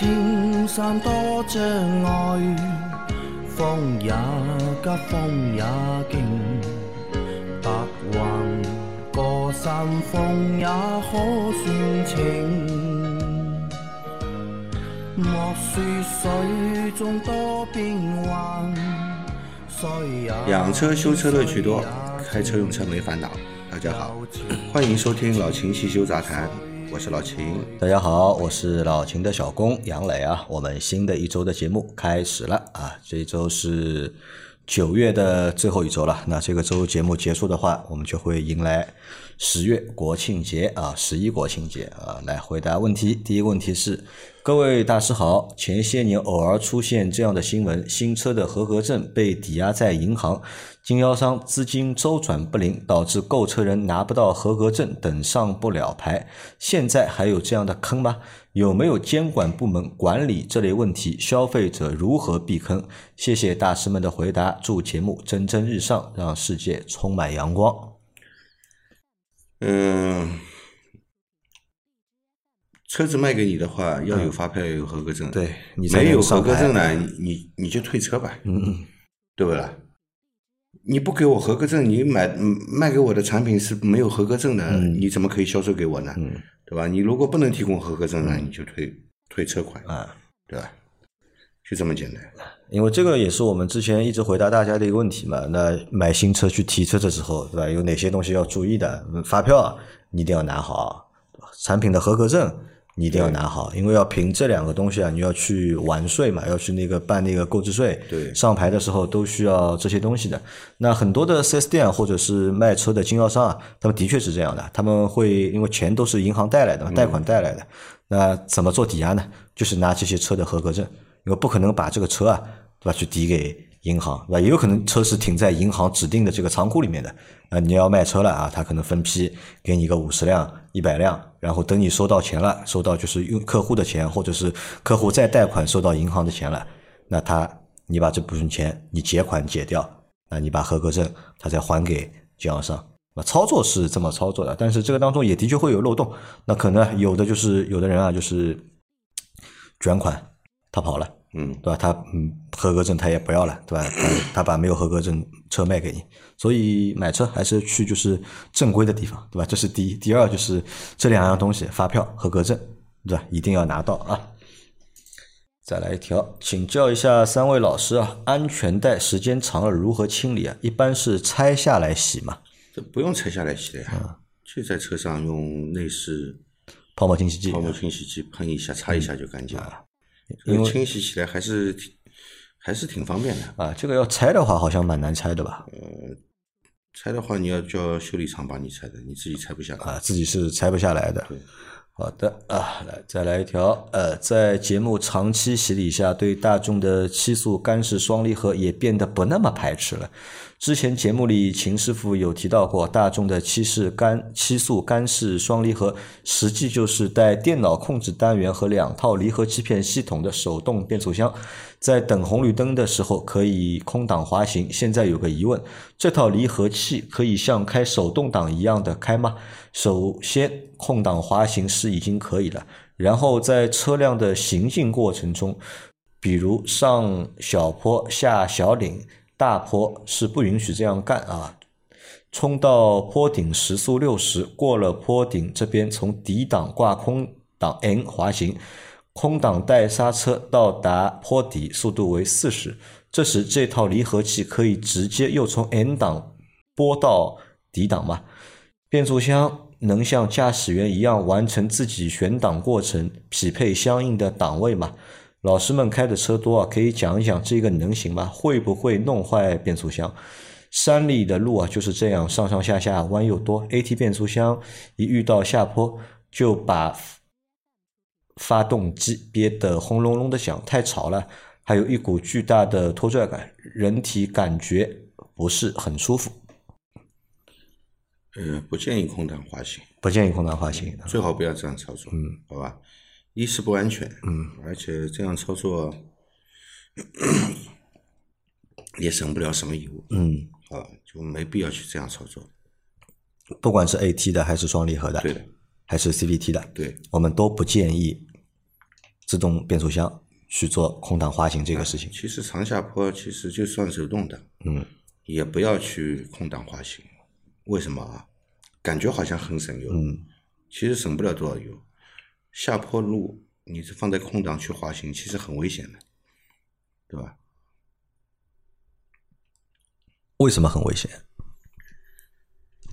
莫说青山多障碍，风也急，风也劲，白云过山峰也可算情。莫说水中多变幻，水也养车修车乐趣多，开车用车没烦恼。大家好，欢迎收听老秦汽修杂谈，我是老秦。大家好，我是老秦的小工杨磊啊。我们新的一周的节目开始了啊，这一周是九月的最后一周了。那这个周节目结束的话，我们就会迎来十月国庆节啊，十一国庆节啊。来回答问题，第一个问题是：各位大师好，前些年偶尔出现这样的新闻，新车的合格证被抵押在银行，经销商资金周转不灵，导致购车人拿不到合格证，等上不了牌。现在还有这样的坑吗？有没有监管部门管理这类问题？消费者如何避坑？谢谢大师们的回答，祝节目蒸蒸日上，让世界充满阳光。嗯，车子卖给你的话，要有发票，要有合格证。对你没有合格证呢，你你就退车吧，嗯嗯，对不啦？你不给我合格证，你买嗯卖给我的产品是没有合格证的，你怎么可以销售给我呢？嗯对吧？你如果不能提供合格证呢，你就退退车款，啊。对吧？就这么简单。因为这个也是我们之前一直回答大家的一个问题嘛。那买新车去提车的时候，对吧？有哪些东西要注意的？嗯发票你一定要拿好，对产品的合格证你一定要拿好，因为要凭这两个东西啊，你要去完税嘛，要去那个办那个购置税，对上牌的时候都需要这些东西的。那很多的 4S 店或者是卖车的经销商啊，他们的确是这样的，他们会因为钱都是银行贷来的嘛，贷款贷来的，那怎么做抵押呢？就是拿这些车的合格证，因为不可能把这个车啊，对吧，去抵给银行，对吧？也有可能车是停在银行指定的这个仓库里面的，啊，你要卖车了啊，他可能分批给你个五十辆、一百辆，然后等你收到钱了，收到就是用客户的钱，或者是客户再贷款收到银行的钱了，那他你把这部分钱你结款结掉，那你把合格证他再还给经销商。那操作是这么操作的，但是这个当中也的确会有漏洞。那可能有的就是有的人啊，就是卷款他跑了，嗯，对吧？他嗯，合格证他也不要了，对吧？他他把没有合格证车卖给你，所以买车还是去就是正规的地方，对吧？这是第一。第二就是这两样东西，发票、合格证，对吧？一定要拿到啊。再来一条，请教一下三位老师啊，安全带时间长了如何清理啊？一般是拆下来洗嘛？这不用拆下来洗的呀，就在车上用内饰泡沫清洗剂泡沫清洗剂喷一下、擦一下就干净了。因为清洗起来还是挺还是挺方便的。啊，这个要拆的话好像蛮难拆的吧？呃拆的话，你要叫修理厂帮你拆的，你自己拆不下来。啊，自己是拆不下来的对。好的啊，来再来一条，呃，在节目长期洗礼下，对大众的七速干式双离合也变得不那么排斥了。之前节目里秦师傅有提到过，大众的七式干七速干式双离合，实际就是带电脑控制单元和两套离合器片系统的手动变速箱，在等红绿灯的时候可以空挡滑行。现在有个疑问，这套离合器可以像开手动挡一样的开吗？首先，空挡滑行是已经可以了，然后在车辆的行进过程中，比如上小坡、下小岭、大坡是不允许这样干啊。冲到坡顶时速六十，过了坡顶这边从底档挂空档 N 滑行，空档带刹车到达坡底，速度为四十。这时这套离合器可以直接又从 N 档拨到底档吗？变速箱能像驾驶员一样完成自己选档过程，匹配相应的档位吗？老师们开的车多啊，可以讲一讲这个能行吗？会不会弄坏变速箱？山里的路啊就是这样，上上下下弯又多，AT 变速箱一遇到下坡就把发动机憋得轰隆隆的响，太吵了，还有一股巨大的拖拽感，人体感觉不是很舒服。呃，不建议空档滑行，不建议空档滑行。最好不要这样操作，嗯，好吧？一是不安全，嗯，而且这样操作也省不了什么油，嗯，啊，就没必要去这样操作。不管是 AT 的还是双离合的，对的，还是 CVT 的，对，我们都不建议自动变速箱去做空挡滑行这个事情。其实长下坡其实就算手动的，嗯，也不要去空挡滑行。为什么啊？感觉好像很省油，嗯，其实省不了多少油。下坡路你是放在空档去滑行，其实很危险的，对吧？为什么很危险？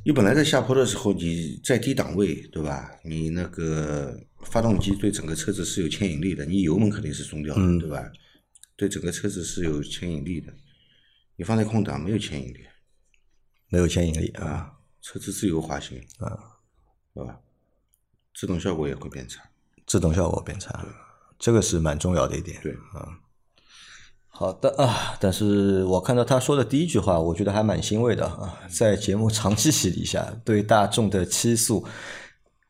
你本来在下坡的时候，你在低档位，对吧？你那个发动机对整个车子是有牵引力的，你油门肯定是松掉的，嗯对吧？对整个车子是有牵引力的。你放在空档没有牵引力没有牵引力啊，啊，车子自由滑行啊，对吧？制动效果也会变差。制动效果变差，这个是蛮重要的一点。对啊。好的啊，但是我看到他说的第一句话，我觉得还蛮欣慰的啊，在节目长期洗礼下，对大众的七速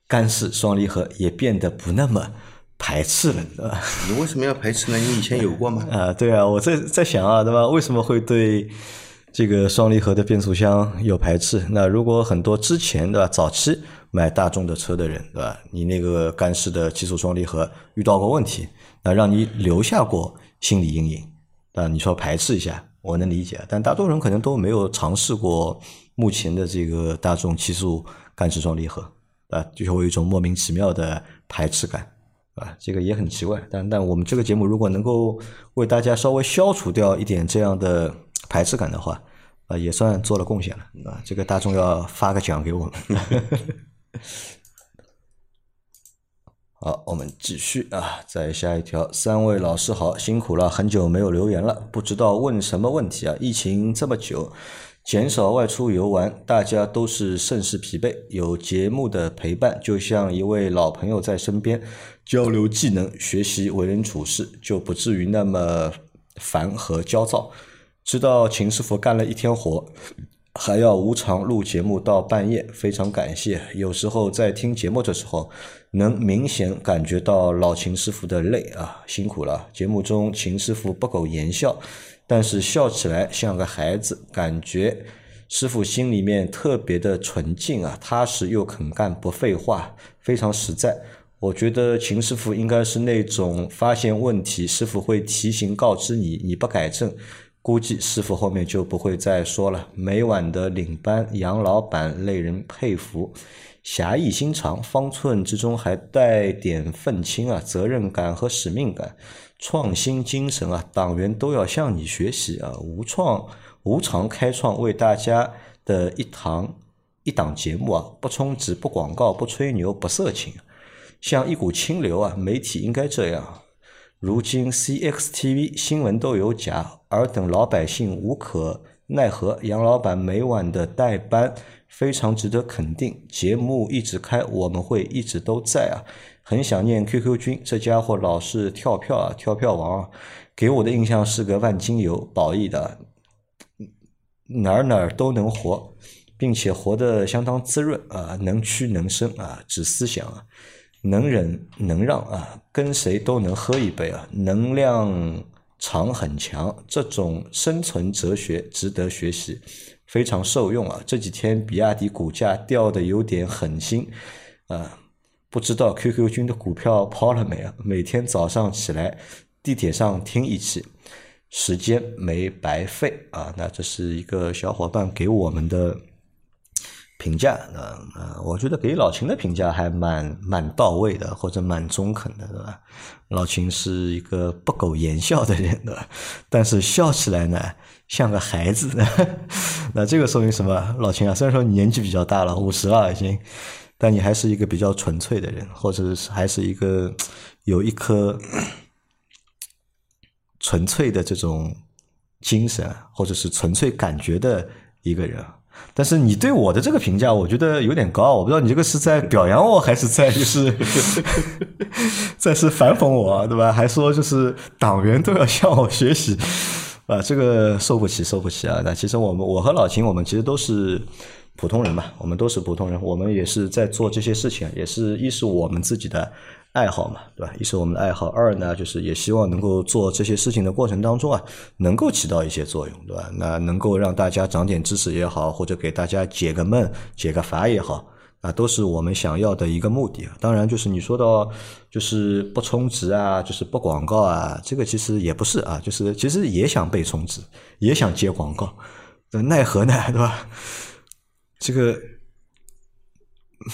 干式双离合也变得不那么排斥了，对吧？你为什么要排斥呢？你以前有过吗？啊，对啊，我在在想啊，对吧？为什么会对这个双离合的变速箱有排斥？那如果很多之前的，早期买大众的车的人，对吧？你那个干式的七速双离合遇到过问题，那让你留下过心理阴影，啊，你说排斥一下，我能理解，但大多数人可能都没有尝试过目前的这个大众七速干式双离合，啊，就会有一种莫名其妙的排斥感。啊，这个也很奇怪，但但我们这个节目如果能够为大家稍微消除掉一点这样的排斥感的话，啊，也算做了贡献了啊。这个大众要发个奖给我们。好，我们继续啊，再下一条，三位老师好，辛苦了，很久没有留言了，不知道问什么问题啊？疫情这么久，减少外出游玩，大家都是甚是疲惫，有节目的陪伴，就像一位老朋友在身边，交流技能，学习为人处事，就不至于那么烦和焦躁。知道秦师傅干了一天活，还要无偿录节目到半夜，非常感谢。有时候在听节目的时候，能明显感觉到老秦师傅的累啊，辛苦了。节目中秦师傅不苟言笑，但是笑起来像个孩子，感觉师傅心里面特别的纯净啊，踏实又肯干，不废话，非常实在。我觉得秦师傅应该是那种发现问题，师傅会提醒告知你，你不改正。估计师傅后面就不会再说了。每晚的领班杨老板令人佩服，侠义心肠，方寸之中还带点愤青啊，责任感和使命感，创新精神啊，党员都要向你学习啊！无创无偿开创为大家的一堂一档节目啊，不充值，不广告，不吹牛，不色情，像一股清流啊！媒体应该这样。如今 CXTV 新闻都有假，尔等老百姓无可奈何。杨老板每晚的代班非常值得肯定，节目一直开，我们会一直都在啊。很想念 QQ 君，这家伙老是跳票啊，跳票王啊，给我的印象是个万金油，宝义的，哪儿哪儿都能活，并且活得相当滋润啊，能屈能伸啊，指思想啊。能忍能让啊，跟谁都能喝一杯啊，能量场很强，这种生存哲学值得学习，非常受用啊。这几天比亚迪股价掉的有点狠心啊，不知道 QQ 君的股票抛了没啊？每天早上起来地铁上听一期，时间没白费啊。那这是一个小伙伴给我们的。评价，呃呃，我觉得给老秦的评价还蛮蛮到位的，或者蛮中肯的，对吧？老秦是一个不苟言笑的人，对吧？但是笑起来呢，像个孩子。那这个说明什么？老秦啊，虽然说你年纪比较大了，五十了已经，但你还是一个比较纯粹的人，或者是还是一个 有一颗 纯粹的这种精神，或者是纯粹感觉的一个人。但是你对我的这个评价，我觉得有点高。我不知道你这个是在表扬我，还是在就是 在是反讽我，对吧？还说就是党员都要向我学习啊，这个受不起，受不起啊！那其实我们我和老秦，我们其实都是普通人嘛，我们都是普通人，我们也是在做这些事情，也是一是我们自己的。爱好嘛，对吧？一是我们的爱好，二呢就是也希望能够做这些事情的过程当中啊，能够起到一些作用，对吧？那能够让大家长点知识也好，或者给大家解个闷、解个乏也好，啊，都是我们想要的一个目的啊。当然，就是你说到就是不充值啊，就是不广告啊，这个其实也不是啊，就是其实也想被充值，也想接广告，奈何呢，对吧？这个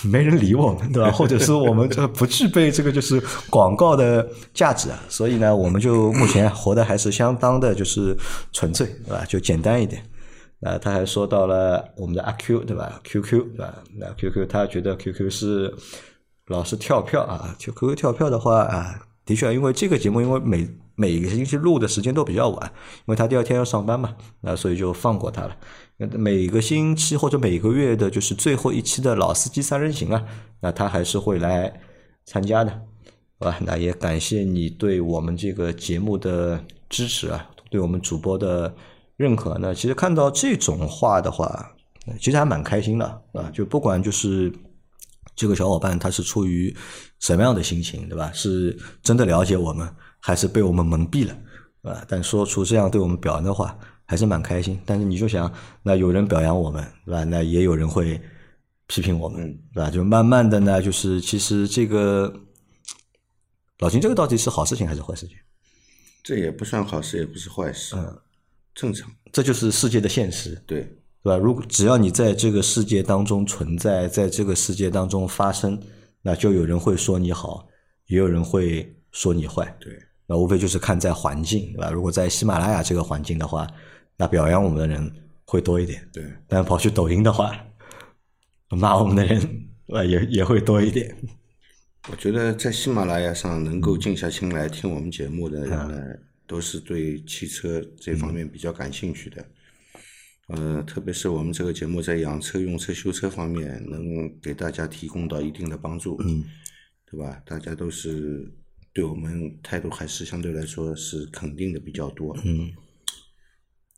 没人理我们，对吧？或者说我们这不具备这个就是广告的价值啊，所以呢，我们就目前活的还是相当的就是纯粹，对吧？就简单一点。啊，他还说到了我们的阿 Q 对吧？QQ 对吧？那 QQ 他觉得 QQ 是老是跳票啊，就 QQ 跳票的话啊，的确，因为这个节目因为每每个星期录的时间都比较晚，因为他第二天要上班嘛，那所以就放过他了。每个星期或者每个月的就是最后一期的老司机三人行啊，那他还是会来参加的，好吧？那也感谢你对我们这个节目的支持啊，对我们主播的。认可那其实看到这种话的话，其实还蛮开心的啊！就不管就是这个小伙伴他是出于什么样的心情，对吧？是真的了解我们，还是被我们蒙蔽了，啊？但说出这样对我们表扬的话，还是蛮开心。但是你就想，那有人表扬我们，对吧？那也有人会批评我们，对吧？就慢慢的呢，就是其实这个老秦，这个到底是好事情还是坏事情？这也不算好事，也不是坏事。嗯。正常，这就是世界的现实，对，对吧？如果只要你在这个世界当中存在，在这个世界当中发生，那就有人会说你好，也有人会说你坏，对。那无非就是看在环境，对吧？如果在喜马拉雅这个环境的话，那表扬我们的人会多一点，对。但跑去抖音的话，骂我们的人啊也也会多一点。我觉得在喜马拉雅上能够静下心来听我们节目的人呢。都是对汽车这方面比较感兴趣的，呃，特别是我们这个节目在养车、用车、修车方面，能给大家提供到一定的帮助，嗯，对吧？大家都是对我们态度还是相对来说是肯定的比较多，嗯。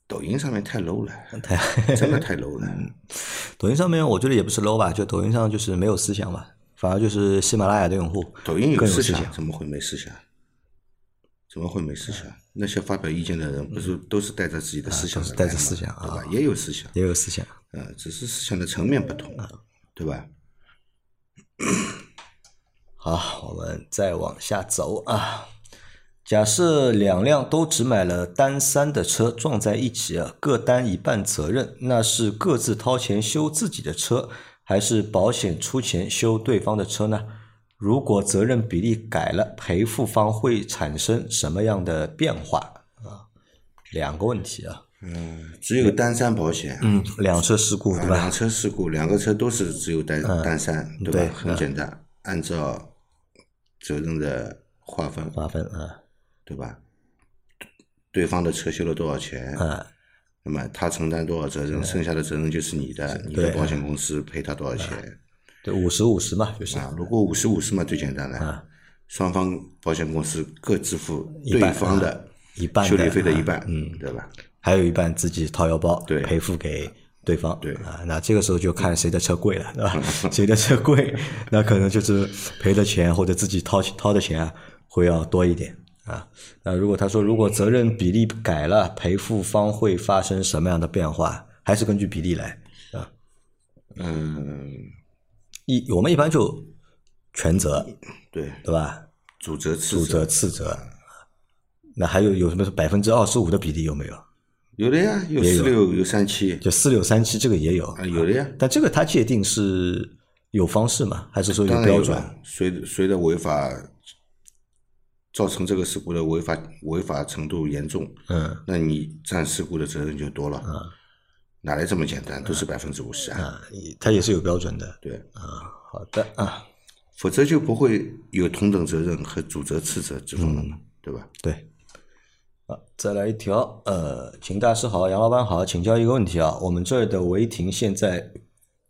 抖音上面太 low 了，太真的太 low 了。抖音上面我觉得也不是 low 吧，就抖音上就是没有思想吧，反而就是喜马拉雅的用户，抖音有思想，怎么会没思想？怎么会没思想？那些发表意见的人，不是都是带着自己的思想带着思想，对吧？也有思想，也有思想，呃，只是思想的层面不同，对吧？好，我们再往下走啊。假设两辆都只买了单三的车撞在一起啊，各担一半责任，那是各自掏钱修自己的车，还是保险出钱修对方的车呢？如果责任比例改了，赔付方会产生什么样的变化啊？两个问题啊。嗯，只有单三保险。嗯，两车事故对吧？两车事故，两个车都是只有单单三，对吧？很简单，按照责任的划分。划分啊，对吧？对方的车修了多少钱？啊，那么他承担多少责任？剩下的责任就是你的，你的保险公司赔他多少钱？对，五十五十嘛，就是啊。如果五十五十嘛，最简单了，双方保险公司各支付对方的一半修理费的一半，嗯，对吧？还有一半自己掏腰包，对，赔付给对方，对啊。那这个时候就看谁的车贵了，对吧？谁的车贵，那可能就是赔的钱或者自己掏掏的钱会要多一点啊。那如果他说如果责任比例改了，赔付方会发生什么样的变化？还是根据比例来啊？嗯。一我们一般就全责，对对吧？主责次主责次责，那还有有什么百分之二十五的比例有没有？有的呀，有四六有三七，就四六三七这个也有啊，有的呀。但这个它界定是有方式嘛，还是说有标准？随随着违法造成这个事故的违法违法程度严重，嗯，那你占事故的责任就多了，嗯。哪来这么简单？都是百分之五十啊！它也是有标准的。对啊，好的啊，否则就不会有同等责任和主责次责之分了嘛，对吧？对。啊，再来一条。呃，秦大师好，杨老板好，请教一个问题啊，我们这儿的违停现在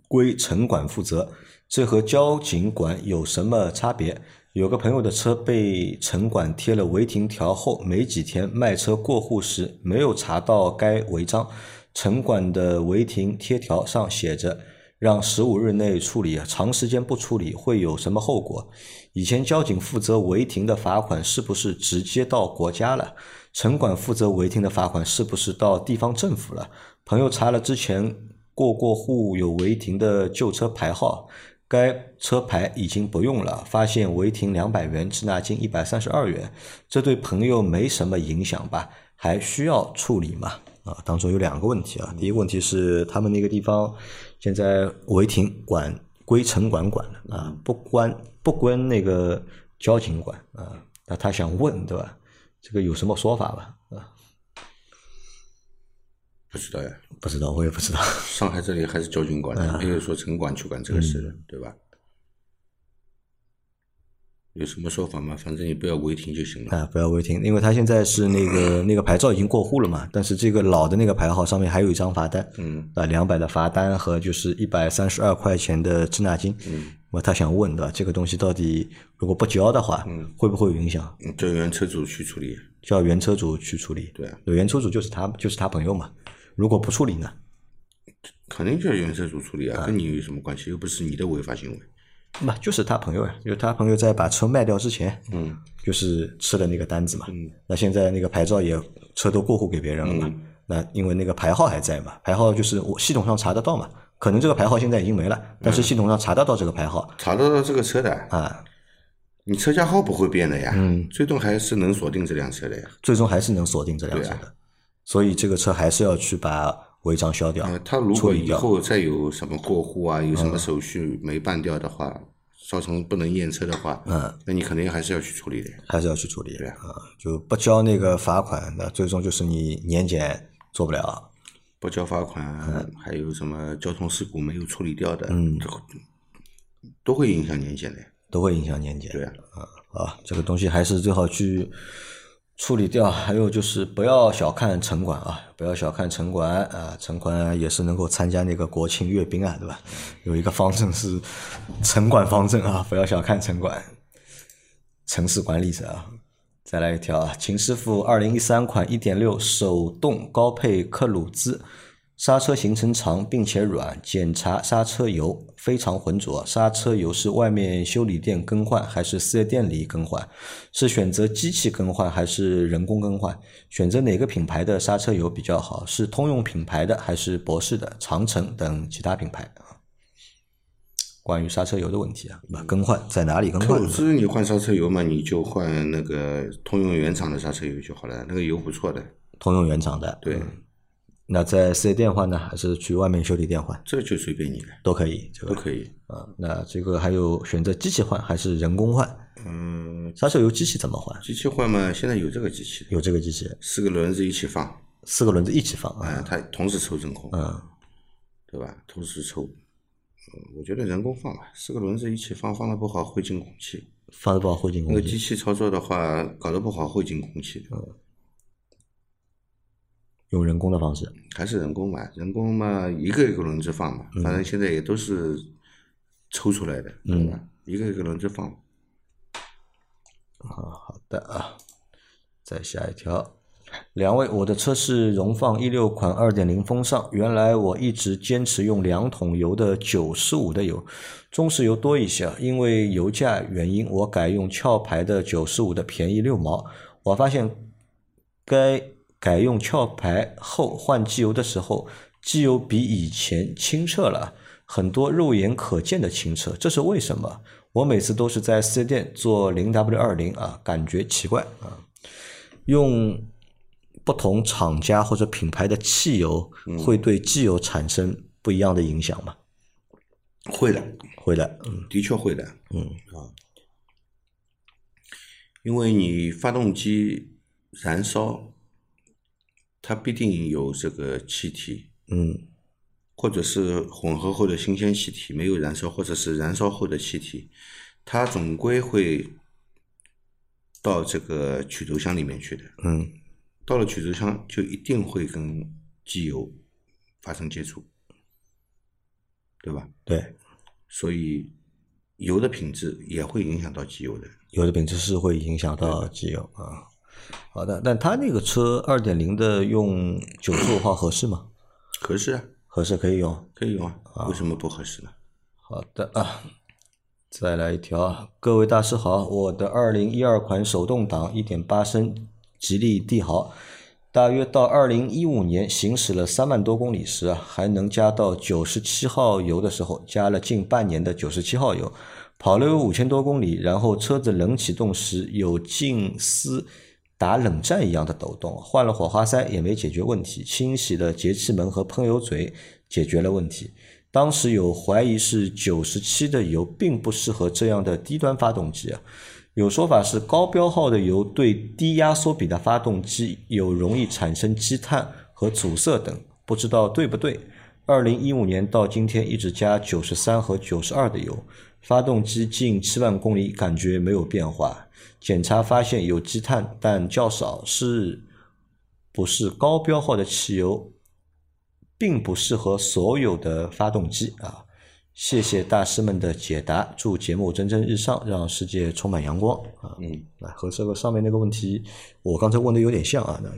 归城管负责，这和交警管有什么差别？有个朋友的车被城管贴了违停条后，没几天卖车过户时没有查到该违章。城管的违停贴条上写着，让十五日内处理，长时间不处理会有什么后果？以前交警负责违停的罚款是不是直接到国家了？城管负责违停的罚款是不是到地方政府了？朋友查了之前过过户有违停的旧车牌号，该车牌已经不用了，发现违停两百元，滞纳金一百三十二元，这对朋友没什么影响吧？还需要处理吗？啊，当中有两个问题啊。第一个问题是他们那个地方现在违停管归城管管了啊，不关不关那个交警管啊。那他想问对吧？这个有什么说法吧？啊，不知道呀，不知道，我也不知道。上海这里还是交警管的，没有说城管去管这个事的，对吧？有什么说法吗？反正你不要违停就行了。啊，不要违停，因为他现在是那个 那个牌照已经过户了嘛，但是这个老的那个牌号上面还有一张罚单，嗯，啊，两百的罚单和就是一百三十二块钱的滞纳金，嗯，那么他想问的这个东西到底如果不交的话，嗯，会不会有影响？嗯叫原车主去处理。叫原车主去处理，对啊，原车主就是他就是他朋友嘛，如果不处理呢？肯定叫原车主处理啊，跟你有什么关系？又不是你的违法行为。那就是他朋友呀，就是他朋友在把车卖掉之前，嗯，就是吃了那个单子嘛，嗯，那现在那个牌照也车都过户给别人了嘛，那因为那个牌号还在嘛，牌号就是我系统上查得到嘛，可能这个牌号现在已经没了，但是系统上查得到这个牌号。查得到这个车的，啊，你车架号不会变的呀，嗯，最终还是能锁定这辆车的呀。最终还是能锁定这辆车的，所以这个车还是要去把违章消掉呃，，他如果以后再有什么过户啊，有什么手续没办掉的话，造成不能验车的话，嗯，那你肯定还是要去处理的。还是要去处理对啊，就不交那个罚款，那最终就是你年检做不了，不交罚款，还有什么交通事故没有处理掉的，嗯都会影响年检的。都会影响年检。对啊，啊，这个东西还是最好去处理掉。还有就是不要小看城管啊，不要小看城管啊，城管也是能够参加那个国庆阅兵啊，对吧？有一个方阵是城管方阵啊，不要小看城管，城市管理者啊。再来一条啊，秦师傅二零一三款一点六手动高配克鲁兹，刹车行程长并且软，检查刹车油非常浑浊。刹车油是外面修理店更换还是四 S 店里更换？是选择机器更换还是人工更换？选择哪个品牌的刹车油比较好？是通用品牌的还是博士的、长城等其他品牌啊？关于刹车油的问题啊，那更换在哪里更换呢？克鲁兹你换刹车油嘛，你就换那个通用原厂的刹车油就好了，那个油不错的。通用原厂的。对，那在四 S 店换呢，还是去外面修理店换？这就随便你了，都可以，这个都可以。啊。那这个还有选择机器换还是人工换？嗯，刹车油机器怎么换？机器换嘛，现在有这个机器，有这个机器，四个轮子一起放，四个轮子一起放啊、啊。它同时抽真空，嗯，对吧？同时抽。嗯，我觉得人工放吧，四个轮子一起放，放的不好会进空气。放的不好会进空气那个机。器操作的话，搞得不好会进空气的。用人工的方式。还是人工嘛，人工嘛，一个一个轮子放嘛，反正现在也都是抽出来的，对吧？一个一个轮子放。啊，好的啊，再下一条，两位，我的车是荣放一六款二点零风尚，原来我一直坚持用两桶油的九十五的油，中石油多一些，因为油价原因，我改用壳牌的九十五的便宜六毛，我发现该改用壳牌后换机油的时候，机油比以前清澈了。很多肉眼可见的清澈，这是为什么？我每次都是在四 S 店做零 W 二零啊，感觉奇怪啊。用不同厂家或者品牌的汽油，会对机油产生不一样的影响吗？会的，会的，嗯的确会的，嗯啊，因为你发动机燃烧，它必定有这个气体，嗯或者是混合后的新鲜气体没有燃烧，或者是燃烧后的气体，它总归会到这个曲轴箱里面去的。嗯到了曲轴箱，就一定会跟机油发生接触，对吧？对，所以油的品质也会影响到机油的。油的品质是会影响到机油啊。好的，但它那个车二点零的用九十五号合适吗？合适啊，合适可以用。可以用啊，为什么不合适呢？好的啊，再来一条啊，各位大师好，我的二零一二款手动挡一点八升吉利帝豪大约到二零一五年行驶了三万多公里时啊，还能加到九十七号油的时候，加了近半年的九十七号油，跑了有五千多公里，然后车子冷启动时有近似打冷战一样的抖动，换了火花塞也没解决问题，清洗了节气门和喷油嘴解决了问题。当时有怀疑是九十七的油并不适合这样的低端发动机啊。有说法是高标号的油对低压缩比的发动机有容易产生积碳和阻塞等，不知道对不对？二零一五年到今天一直加九十三和九十二的油，发动机近七万公里感觉没有变化。检查发现有积碳，但较少，是不是高标号的汽油？并不适合所有的发动机啊！谢谢大师们的解答，祝节目蒸蒸日上，让世界充满阳光啊！嗯，啊，和这个上面那个问题，我刚才问的有点像啊。那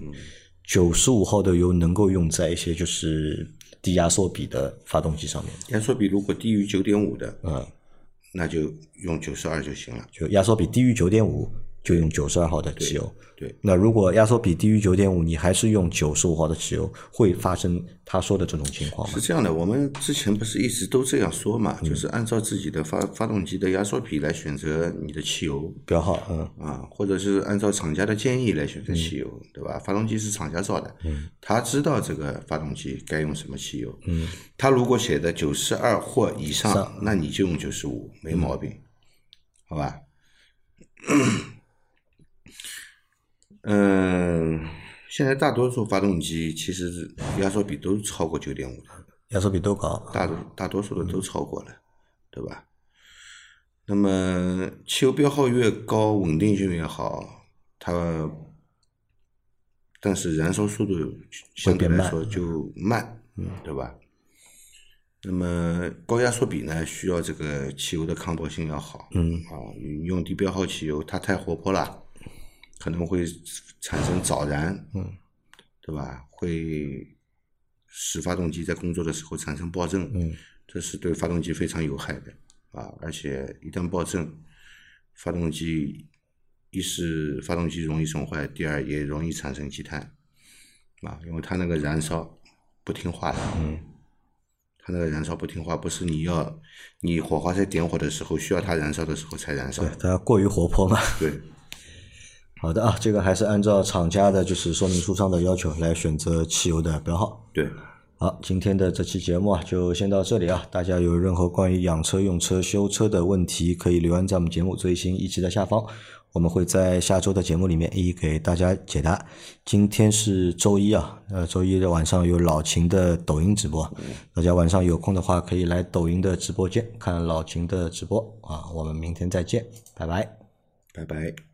九十五号的油能够用在一些就是低压缩比的发动机上面，压缩比如果低于九点五的，嗯，那就用九十二就行了。就压缩比低于九点五。就用九十二号的汽油。对，那如果压缩比低于九点五，你还是用九十五号的汽油，会发生他说的这种情况吗？是这样的，我们之前不是一直都这样说嘛，就是按照自己的发发动机的压缩比来选择你的汽油。标号，嗯。啊，或者是按照厂家的建议来选择汽油，对吧？发动机是厂家造的，嗯，他知道这个发动机该用什么汽油，嗯，他如果写的九十二或以上，那你就用九十五，没毛病，好吧？嗯，现在大多数发动机其实压缩比都超过九点五的，压缩比都高，大多大多数的都超过了，对吧？那么汽油标号越高，稳定性越好，它但是燃烧速度相对来说就慢，嗯，对吧？那么高压缩比呢，需要这个汽油的抗爆性要好，嗯啊，用低标号汽油，它太活泼了。可能会产生早燃，嗯，对吧？会使发动机在工作的时候产生爆震，嗯，这是对发动机非常有害的啊！而且一旦爆震，发动机一是发动机容易损坏，第二也容易产生积碳啊，因为它那个燃烧不听话的，嗯，它那个燃烧不听话，不是你要你火花塞点火的时候需要它燃烧的时候才燃烧，对，它过于活泼嘛，对。好的啊，这个还是按照厂家的就是说明书上的要求来选择汽油的标号。对，好，今天的这期节目啊，就先到这里啊。大家有任何关于养车、用车、修车的问题，可以留言在我们节目最新一期的下方，我们会在下周的节目里面一一给大家解答。今天是周一啊，呃，周一的晚上有老秦的抖音直播，大家晚上有空的话可以来抖音的直播间看老秦的直播啊。我们明天再见，拜拜，拜拜。